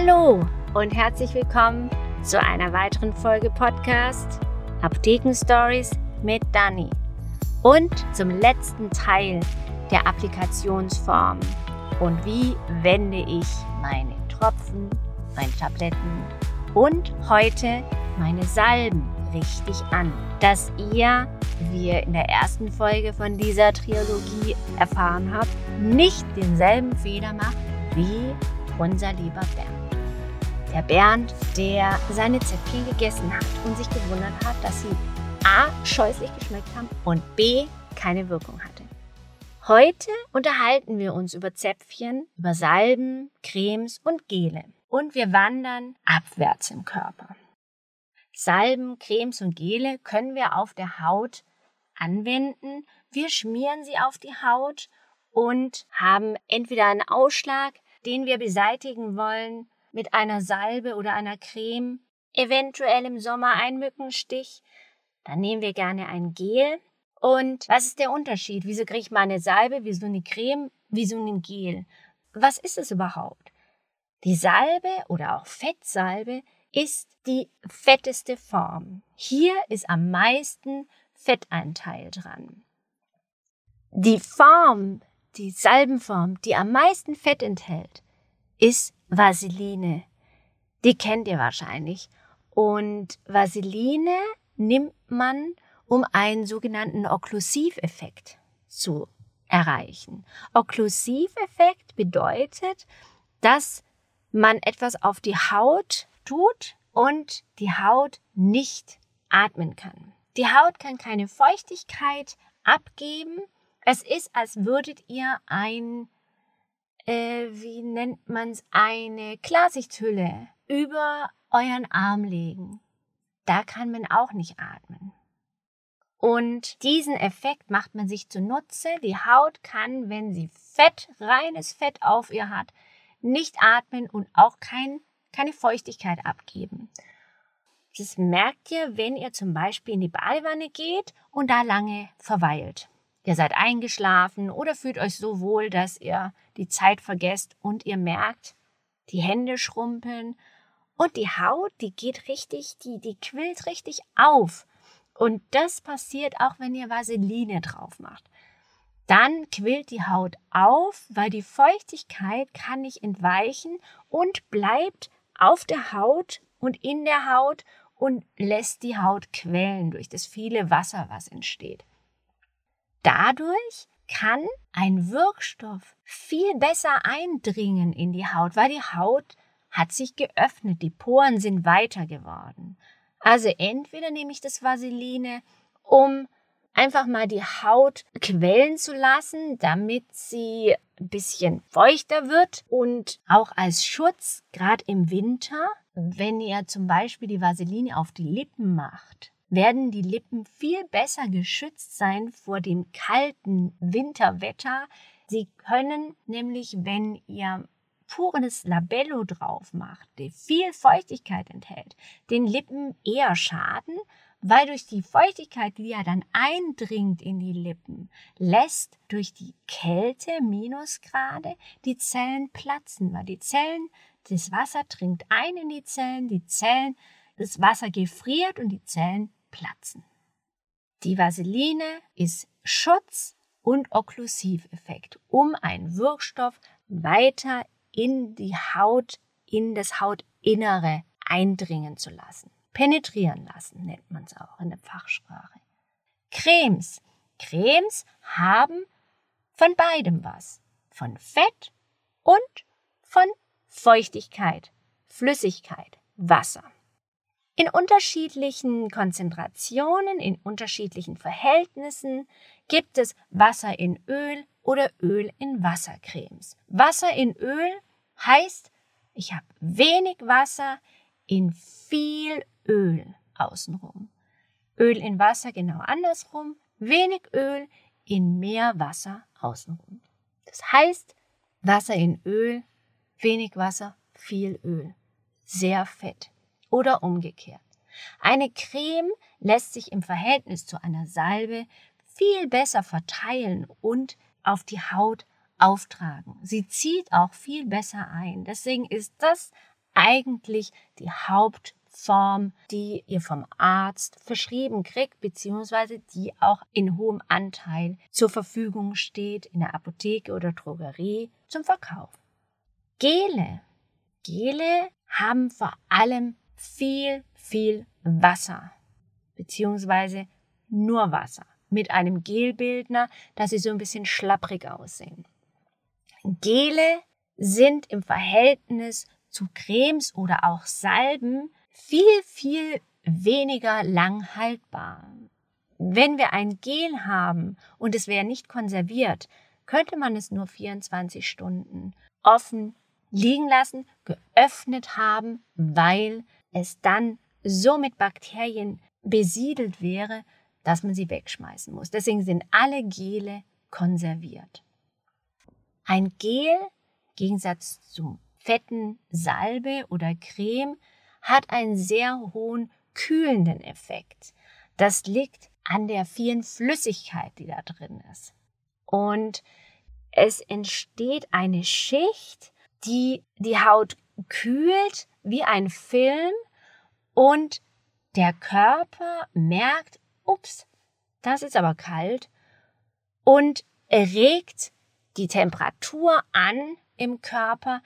Hallo und herzlich willkommen zu einer weiteren Folge Podcast Apotheken Stories mit Dani und zum letzten Teil der Applikationsform und wie wende ich meine Tropfen, meine Tabletten und heute meine Salben richtig an, dass ihr, wie ihr in der ersten Folge von dieser Trilogie erfahren habt, nicht denselben Fehler macht wie unser lieber Bernd. Der Bernd, der seine Zäpfchen gegessen hat und sich gewundert hat, dass sie A. scheußlich geschmeckt haben und B. keine Wirkung hatte. Heute unterhalten wir uns über Zäpfchen, über Salben, Cremes und Gele. Und wir wandern abwärts im Körper. Salben, Cremes und Gele können wir auf der Haut anwenden. Wir schmieren sie auf die Haut und haben entweder einen Ausschlag, den wir beseitigen wollen mit einer Salbe oder einer Creme, eventuell im Sommer ein Mückenstich. Dann nehmen wir gerne ein Gel. Und was ist der Unterschied? Wieso kriege ich mal eine Salbe, wieso eine Creme, wieso ein Gel? Was ist es überhaupt? Die Salbe oder auch Fettsalbe ist die fetteste Form. Hier ist am meisten Fetteinteil dran. Die Form, die Salbenform, die am meisten Fett enthält, ist Vaseline. Die kennt ihr wahrscheinlich. Und Vaseline nimmt man, um einen sogenannten Okklusiveffekt zu erreichen. Okklusiveffekt bedeutet, dass man etwas auf die Haut tut und die Haut nicht atmen kann. Die Haut kann keine Feuchtigkeit abgeben. Es ist, als würdet ihr ein, äh, wie nennt man es, eine Klarsichthülle über euren Arm legen. Da kann man auch nicht atmen. Und diesen Effekt macht man sich zunutze. Die Haut kann, wenn sie Fett, reines Fett auf ihr hat, nicht atmen und auch kein keine Feuchtigkeit abgeben. Das merkt ihr, wenn ihr zum Beispiel in die Badewanne geht und da lange verweilt. Ihr seid eingeschlafen oder fühlt euch so wohl, dass ihr die Zeit vergesst und ihr merkt, die Hände schrumpeln und die Haut, die geht richtig, die, die quillt richtig auf. Und das passiert auch, wenn ihr Vaseline drauf macht. Dann quillt die Haut auf, weil die Feuchtigkeit kann nicht entweichen und bleibt auf der Haut und in der Haut und lässt die Haut quellen durch das viele Wasser, was entsteht. Dadurch kann ein Wirkstoff viel besser eindringen in die Haut, weil die Haut hat sich geöffnet, die Poren sind weiter geworden. Also entweder nehme ich das Vaseline, um einfach mal die Haut quellen zu lassen, damit sie ein bisschen feuchter wird und auch als Schutz, gerade im Winter, wenn ihr zum Beispiel die Vaseline auf die Lippen macht, werden die Lippen viel besser geschützt sein vor dem kalten Winterwetter. Sie können nämlich, wenn ihr pures Labello drauf macht, der viel Feuchtigkeit enthält, den Lippen eher schaden, weil durch die Feuchtigkeit, die ja dann eindringt in die Lippen, lässt durch die Kälte, Minusgrade, die Zellen platzen, weil die Zellen, das Wasser dringt ein in die Zellen, die Zellen, das Wasser gefriert und die Zellen platzen. Die Vaseline ist Schutz und Okklusiveffekt, um einen Wirkstoff weiter in die Haut, in das Hautinnere eindringen zu lassen penetrieren lassen, nennt man es auch in der Fachsprache. Cremes. Cremes haben von beidem was. Von Fett und von Feuchtigkeit, Flüssigkeit, Wasser. In unterschiedlichen Konzentrationen, in unterschiedlichen Verhältnissen gibt es Wasser in Öl oder Öl in Wassercremes. Wasser in Öl heißt, ich habe wenig Wasser in viel Öl außenrum. Öl in Wasser genau andersrum, wenig Öl in mehr Wasser außenrum. Das heißt, Wasser in Öl, wenig Wasser, viel Öl. Sehr fett. Oder umgekehrt. Eine Creme lässt sich im Verhältnis zu einer Salbe viel besser verteilen und auf die Haut auftragen. Sie zieht auch viel besser ein. Deswegen ist das eigentlich die Hauptform, die ihr vom Arzt verschrieben kriegt, beziehungsweise die auch in hohem Anteil zur Verfügung steht in der Apotheke oder Drogerie zum Verkauf. Gele. Gele haben vor allem viel, viel Wasser, beziehungsweise nur Wasser, mit einem Gelbildner, dass sie so ein bisschen schlapprig aussehen. Gele sind im Verhältnis zu Cremes oder auch Salben viel, viel weniger lang haltbar. Wenn wir ein Gel haben und es wäre nicht konserviert, könnte man es nur 24 Stunden offen liegen lassen, geöffnet haben, weil es dann so mit Bakterien besiedelt wäre, dass man sie wegschmeißen muss. Deswegen sind alle Gele konserviert. Ein Gel, im Gegensatz zum fetten Salbe oder Creme, hat einen sehr hohen kühlenden Effekt. Das liegt an der vielen Flüssigkeit, die da drin ist. Und es entsteht eine Schicht, die die Haut kühlt wie ein Film und der Körper merkt, ups, das ist aber kalt und regt die Temperatur an im Körper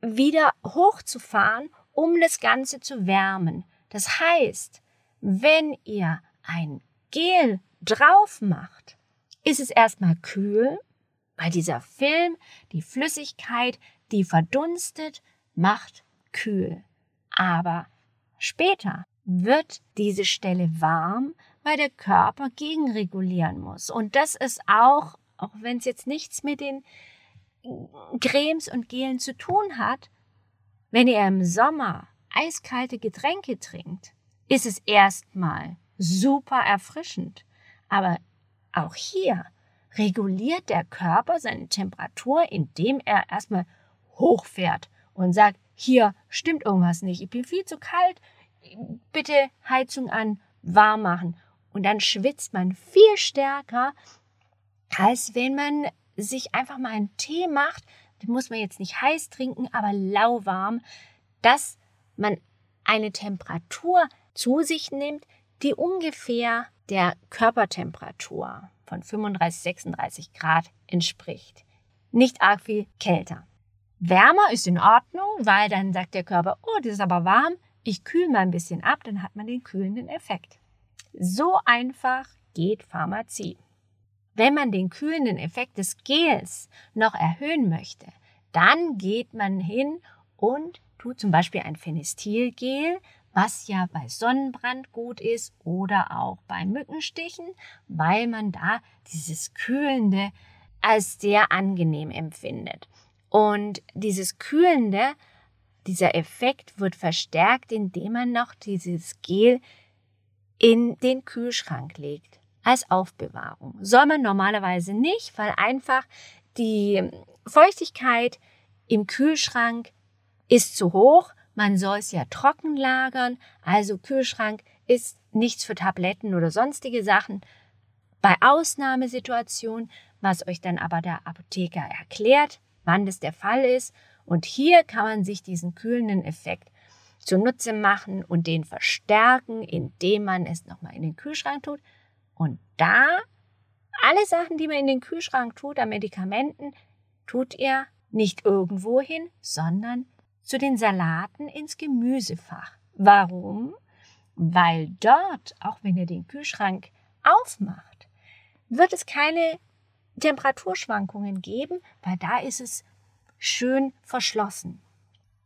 wieder hochzufahren, um das Ganze zu wärmen. Das heißt, wenn ihr ein Gel drauf macht, ist es erstmal kühl, weil dieser Film, die Flüssigkeit, die verdunstet, macht kühl. Aber später wird diese Stelle warm, weil der Körper gegenregulieren muss. Und das ist auch, auch wenn es jetzt nichts mit den Cremes und Gelen zu tun hat, wenn ihr im Sommer eiskalte Getränke trinkt, ist es erstmal super erfrischend. Aber auch hier reguliert der Körper seine Temperatur, indem er erstmal hochfährt und sagt, hier stimmt irgendwas nicht, ich bin viel zu kalt, bitte Heizung an, warm machen. Und dann schwitzt man viel stärker, als wenn man sich einfach mal einen Tee macht. Den muss man jetzt nicht heiß trinken, aber lauwarm, dass man eine Temperatur zu sich nimmt, die ungefähr der Körpertemperatur von 35, 36 Grad entspricht. Nicht arg viel kälter. Wärmer ist in Ordnung, weil dann sagt der Körper, oh, das ist aber warm, ich kühle mal ein bisschen ab, dann hat man den kühlenden Effekt. So einfach geht Pharmazie. Wenn man den kühlenden Effekt des Gels noch erhöhen möchte, dann geht man hin und tut zum Beispiel ein Phenestilgel, was ja bei Sonnenbrand gut ist oder auch bei Mückenstichen, weil man da dieses Kühlende als sehr angenehm empfindet. Und dieses Kühlende, dieser Effekt wird verstärkt, indem man noch dieses Gel in den Kühlschrank legt als Aufbewahrung. Soll man normalerweise nicht, weil einfach die Feuchtigkeit im Kühlschrank ist zu hoch. Man soll es ja trocken lagern. Also Kühlschrank ist nichts für Tabletten oder sonstige Sachen. Bei Ausnahmesituationen, was euch dann aber der Apotheker erklärt, wann das der Fall ist. Und hier kann man sich diesen kühlenden Effekt zunutze machen und den verstärken, indem man es nochmal in den Kühlschrank tut. Und da alle Sachen, die man in den Kühlschrank tut, an Medikamenten, tut ihr nicht irgendwo hin, sondern zu den Salaten ins Gemüsefach. Warum? Weil dort, auch wenn ihr den Kühlschrank aufmacht, wird es keine Temperaturschwankungen geben, weil da ist es schön verschlossen.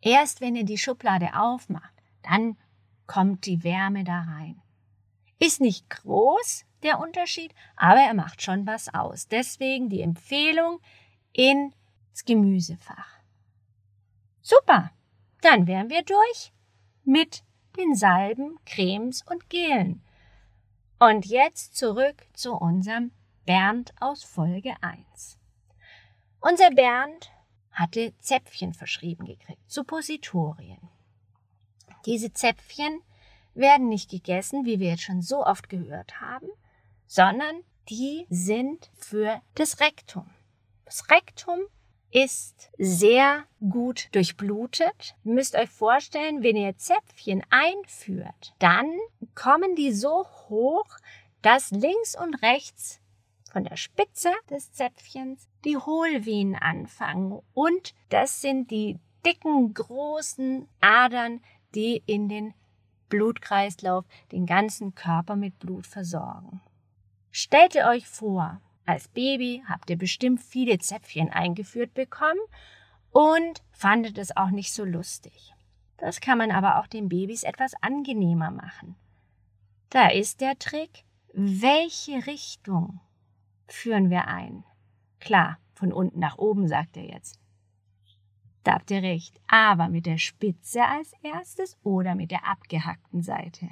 Erst wenn ihr die Schublade aufmacht, dann kommt die Wärme da rein. Ist nicht groß der Unterschied, aber er macht schon was aus. Deswegen die Empfehlung ins Gemüsefach. Super, dann wären wir durch mit den Salben, Cremes und Gelen. Und jetzt zurück zu unserem Bernd aus Folge 1. Unser Bernd hatte Zäpfchen verschrieben gekriegt, Suppositorien. Diese Zäpfchen werden nicht gegessen, wie wir jetzt schon so oft gehört haben, sondern die sind für das Rektum. Das Rektum ist sehr gut durchblutet. Ihr müsst euch vorstellen, wenn ihr Zäpfchen einführt, dann kommen die so hoch, dass links und rechts von der Spitze des Zäpfchens die Hohlvenen anfangen. Und das sind die dicken, großen Adern, die in den Blutkreislauf den ganzen Körper mit Blut versorgen. Stellt ihr euch vor, als Baby habt ihr bestimmt viele Zäpfchen eingeführt bekommen und fandet es auch nicht so lustig. Das kann man aber auch den Babys etwas angenehmer machen. Da ist der Trick, welche Richtung führen wir ein? Klar, von unten nach oben, sagt er jetzt. Da habt ihr recht, aber mit der Spitze als erstes oder mit der abgehackten Seite?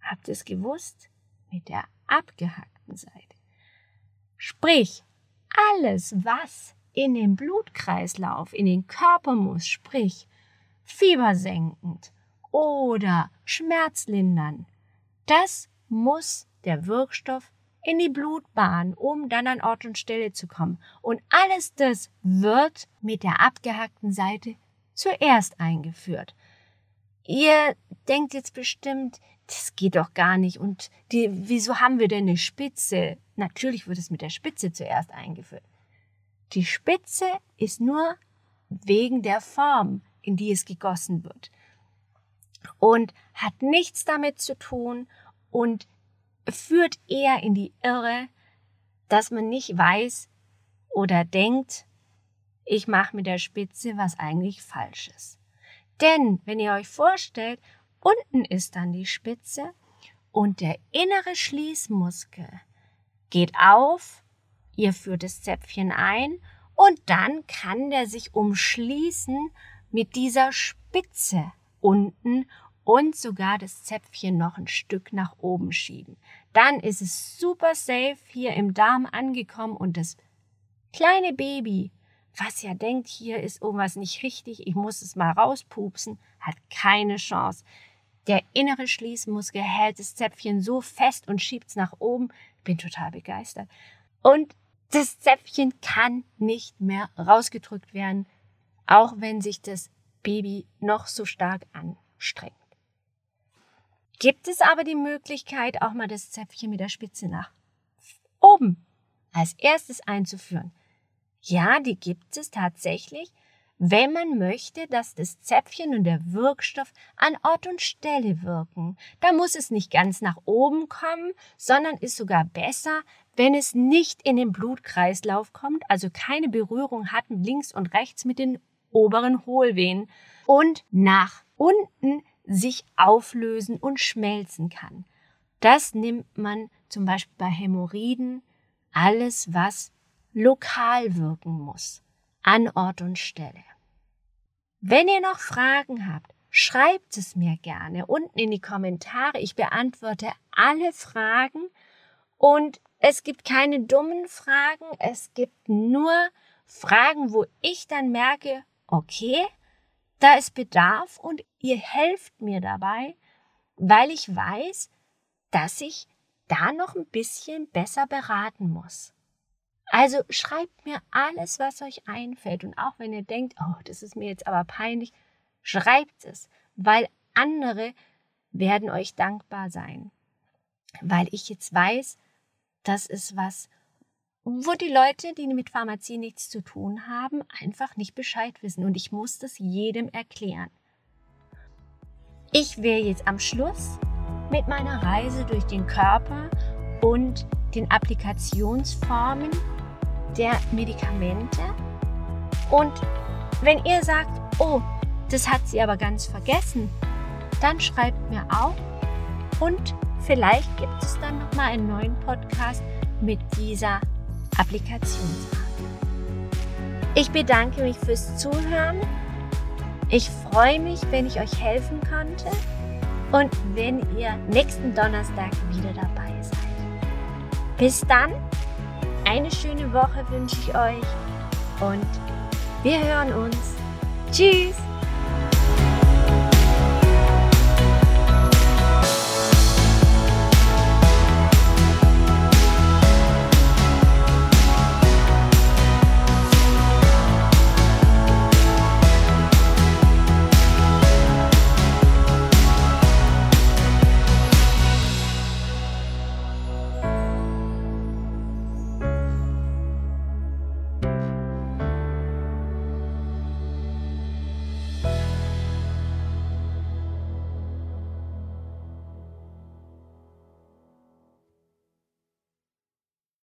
Habt ihr es gewusst? Mit der abgehackten Seite. Sprich, alles, was in den Blutkreislauf, in den Körper muss, sprich fiebersenkend oder schmerzlindern, das muss der Wirkstoff in die Blutbahn, um dann an Ort und Stelle zu kommen. Und alles das wird mit der abgehackten Seite zuerst eingeführt. Ihr denkt jetzt bestimmt, das geht doch gar nicht. Und die, wieso haben wir denn eine Spitze? Natürlich wird es mit der Spitze zuerst eingeführt. Die Spitze ist nur wegen der Form, in die es gegossen wird. Und hat nichts damit zu tun und führt eher in die Irre, dass man nicht weiß oder denkt, ich mache mit der Spitze was eigentlich Falsches. Denn wenn ihr euch vorstellt, unten ist dann die Spitze und der innere Schließmuskel geht auf, ihr führt das Zäpfchen ein und dann kann der sich umschließen mit dieser Spitze unten und sogar das Zäpfchen noch ein Stück nach oben schieben. Dann ist es super safe hier im Darm angekommen und das kleine Baby, was ja denkt, hier ist irgendwas nicht richtig, ich muss es mal rauspupsen, hat keine Chance. Der innere Schließmuskel hält das Zäpfchen so fest und schiebt es nach oben. Ich bin total begeistert. Und das Zäpfchen kann nicht mehr rausgedrückt werden, auch wenn sich das Baby noch so stark anstrengt. Gibt es aber die Möglichkeit, auch mal das Zäpfchen mit der Spitze nach oben als erstes einzuführen? Ja, die gibt es tatsächlich, wenn man möchte, dass das Zäpfchen und der Wirkstoff an Ort und Stelle wirken. Da muss es nicht ganz nach oben kommen, sondern ist sogar besser, wenn es nicht in den Blutkreislauf kommt, also keine Berührung hat links und rechts mit den oberen Hohlvenen und nach unten sich auflösen und schmelzen kann. Das nimmt man zum Beispiel bei Hämorrhoiden, alles was lokal wirken muss, an Ort und Stelle. Wenn ihr noch Fragen habt, schreibt es mir gerne unten in die Kommentare. Ich beantworte alle Fragen und es gibt keine dummen Fragen, es gibt nur Fragen, wo ich dann merke, okay, da ist Bedarf und ihr helft mir dabei, weil ich weiß, dass ich da noch ein bisschen besser beraten muss. Also schreibt mir alles, was euch einfällt. Und auch wenn ihr denkt, oh, das ist mir jetzt aber peinlich, schreibt es, weil andere werden euch dankbar sein. Weil ich jetzt weiß, das ist was, wo die Leute, die mit Pharmazie nichts zu tun haben, einfach nicht Bescheid wissen. Und ich muss das jedem erklären. Ich wäre jetzt am Schluss mit meiner Reise durch den Körper und den Applikationsformen der Medikamente. Und wenn ihr sagt, oh, das hat sie aber ganz vergessen, dann schreibt mir auch und vielleicht gibt es dann noch mal einen neuen Podcast mit dieser Applikationsart. Ich bedanke mich fürs Zuhören. Ich freue mich, wenn ich euch helfen konnte und wenn ihr nächsten Donnerstag wieder dabei seid. Bis dann eine schöne Woche wünsche ich euch und wir hören uns. Tschüss!